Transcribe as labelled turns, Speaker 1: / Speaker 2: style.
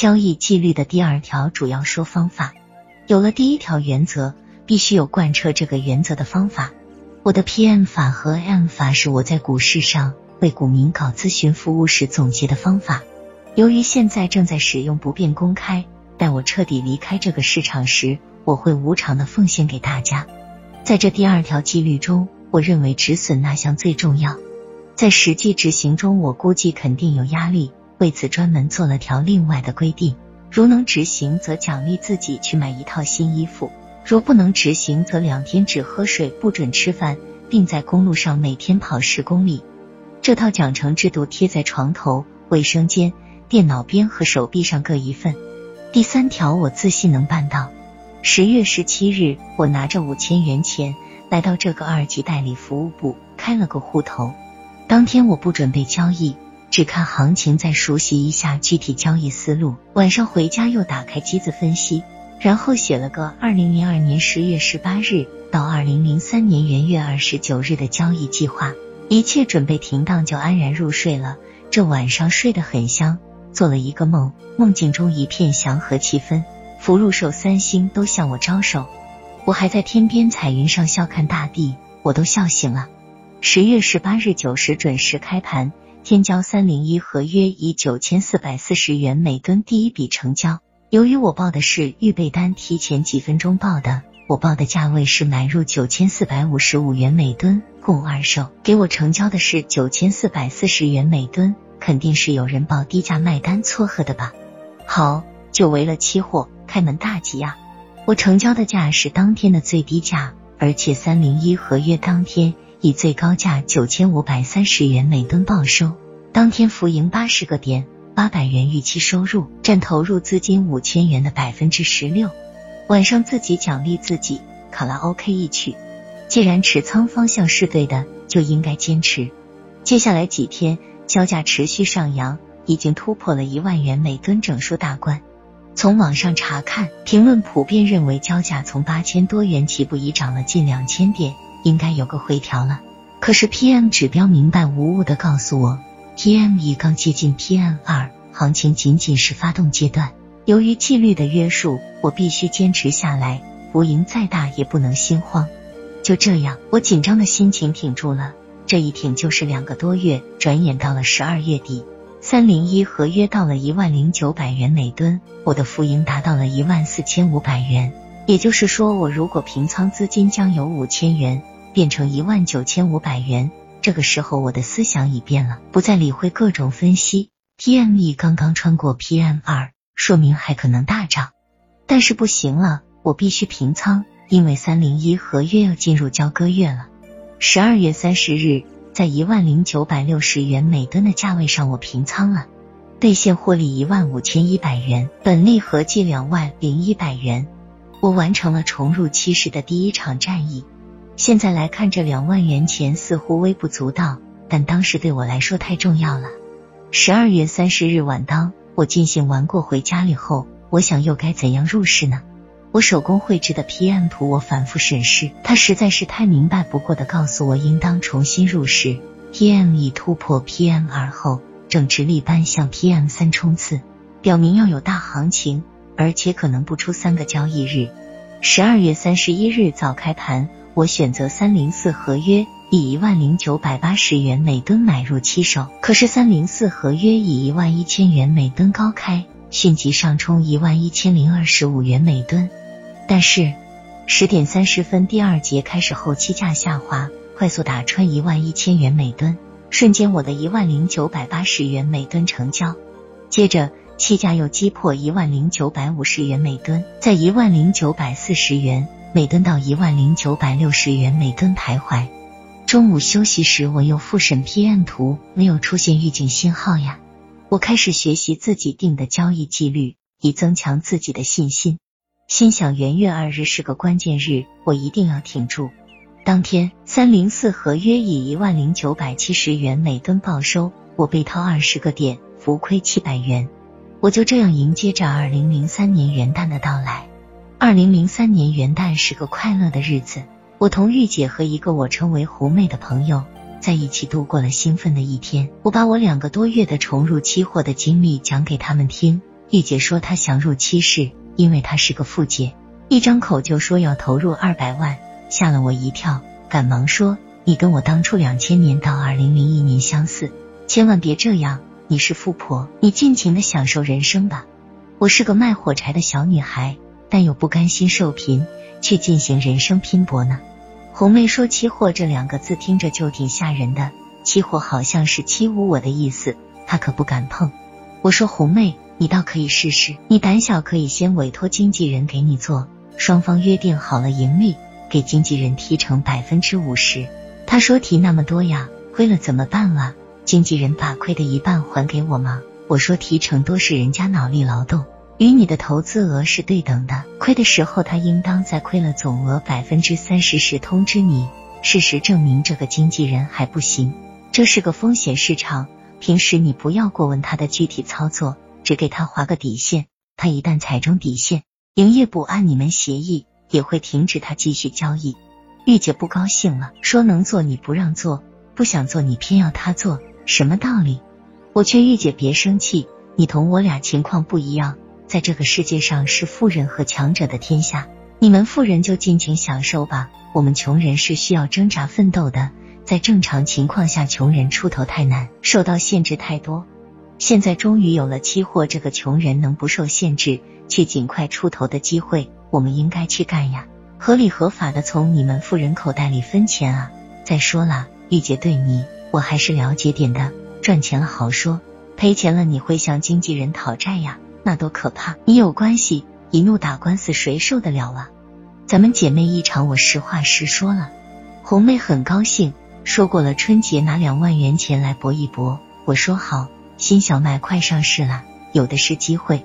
Speaker 1: 交易纪律的第二条主要说方法。有了第一条原则，必须有贯彻这个原则的方法。我的 PM 法和 M 法是我在股市上为股民搞咨询服务时总结的方法。由于现在正在使用，不便公开。待我彻底离开这个市场时，我会无偿的奉献给大家。在这第二条纪律中，我认为止损那项最重要。在实际执行中，我估计肯定有压力，为此专门做了条另外的规定：如能执行，则奖励自己去买一套新衣服；如不能执行，则两天只喝水，不准吃饭，并在公路上每天跑十公里。这套奖惩制度贴在床头、卫生间、电脑边和手臂上各一份。第三条，我自信能办到。十月十七日，我拿着五千元钱来到这个二级代理服务部开了个户头。当天我不准备交易，只看行情，再熟悉一下具体交易思路。晚上回家又打开机子分析，然后写了个二零零二年十月十八日到二零零三年元月二十九日的交易计划。一切准备停当，就安然入睡了。这晚上睡得很香。做了一个梦，梦境中一片祥和气氛，福禄寿三星都向我招手。我还在天边彩云上笑看大地，我都笑醒了。十月十八日九时准时开盘，天骄三零一合约以九千四百四十元每吨第一笔成交。由于我报的是预备单，提前几分钟报的，我报的价位是买入九千四百五十五元每吨，共二手，给我成交的是九千四百四十元每吨。肯定是有人报低价卖单撮合的吧？好，久违了期货，开门大吉呀！我成交的价是当天的最低价，而且三零一合约当天以最高价九千五百三十元每吨报收，当天浮盈八十个点，八百元预期收入，占投入资金五千元的百分之十六。晚上自己奖励自己，卡拉 OK 一曲。既然持仓方向是对的，就应该坚持。接下来几天。交价持续上扬，已经突破了一万元每吨整数大关。从网上查看，评论普遍认为交价从八千多元起步已涨了近两千点，应该有个回调了。可是 PM 指标明白无误的告诉我，PM 一刚接近 PM 二，行情仅仅是发动阶段。由于纪律的约束，我必须坚持下来，浮盈再大也不能心慌。就这样，我紧张的心情挺住了。这一挺就是两个多月，转眼到了十二月底，三零一合约到了一万零九百元每吨，我的浮盈达到了一万四千五百元。也就是说，我如果平仓资金将由五千元变成一万九千五百元。这个时候，我的思想已变了，不再理会各种分析。PME 刚刚穿过 PM 二，说明还可能大涨，但是不行了，我必须平仓，因为三零一合约要进入交割月了。十二月三十日，在一万零九百六十元每吨的价位上，我平仓了，兑现获利一万五千一百元，本利合计两万零一百元。我完成了重入期市的第一场战役。现在来看，这两万元钱似乎微不足道，但当时对我来说太重要了。十二月三十日晚当，我尽兴玩过回家里后，我想又该怎样入市呢？我手工绘制的 PM 图，我反复审视，它实在是太明白不过的告诉我，应当重新入市。PM 已突破 PM 二后，正直立般向 PM 三冲刺，表明要有大行情，而且可能不出三个交易日。十二月三十一日早开盘，我选择三零四合约，以一万零九百八十元每吨买入七手，可是三零四合约以一万一千元每吨高开，迅即上冲一万一千零二十五元每吨。但是十点三十分，第二节开始后，期价下滑，快速打穿一万一千元每吨，瞬间我的一万零九百八十元每吨成交。接着期价又击破一万零九百五十元每吨，在一万零九百四十元每吨到一万零九百六十元每吨徘徊。中午休息时，我又复审 PM 图，没有出现预警信号呀。我开始学习自己定的交易纪律，以增强自己的信心。心想元月二日是个关键日，我一定要挺住。当天三零四合约以一万零九百七十元每吨报收，我被套二十个点，浮亏七百元。我就这样迎接着二零零三年元旦的到来。二零零三年元旦是个快乐的日子，我同玉姐和一个我称为狐妹的朋友在一起度过了兴奋的一天。我把我两个多月的重入期货的经历讲给他们听。玉姐说她想入期市，因为她是个富姐，一张口就说要投入二百万，吓了我一跳，赶忙说你跟我当初两千年到二零零一年相似，千万别这样。你是富婆，你尽情的享受人生吧。我是个卖火柴的小女孩，但又不甘心受贫，去进行人生拼搏呢。红妹说：“期货这两个字听着就挺吓人的，期货好像是欺侮我的意思，她可不敢碰。”我说：“红妹，你倒可以试试，你胆小可以先委托经纪人给你做，双方约定好了盈利，给经纪人提成百分之五十。”她说：“提那么多呀，亏了怎么办啊？”经纪人把亏的一半还给我吗？我说提成多是人家脑力劳动，与你的投资额是对等的。亏的时候他应当在亏了总额百分之三十时通知你。事实证明这个经纪人还不行，这是个风险市场。平时你不要过问他的具体操作，只给他划个底线。他一旦踩中底线，营业不按你们协议，也会停止他继续交易。玉姐不高兴了，说能做你不让做，不想做你偏要他做。什么道理？我劝玉姐别生气，你同我俩情况不一样，在这个世界上是富人和强者的天下，你们富人就尽情享受吧，我们穷人是需要挣扎奋斗的，在正常情况下，穷人出头太难，受到限制太多。现在终于有了期货这个穷人能不受限制，去尽快出头的机会，我们应该去干呀，合理合法的从你们富人口袋里分钱啊！再说了，玉姐对你。我还是了解点的，赚钱了好说，赔钱了你会向经纪人讨债呀，那多可怕！你有关系，一怒打官司谁受得了啊？咱们姐妹一场，我实话实说了。红妹很高兴，说过了春节拿两万元钱来搏一搏。我说好，新小麦快上市了，有的是机会。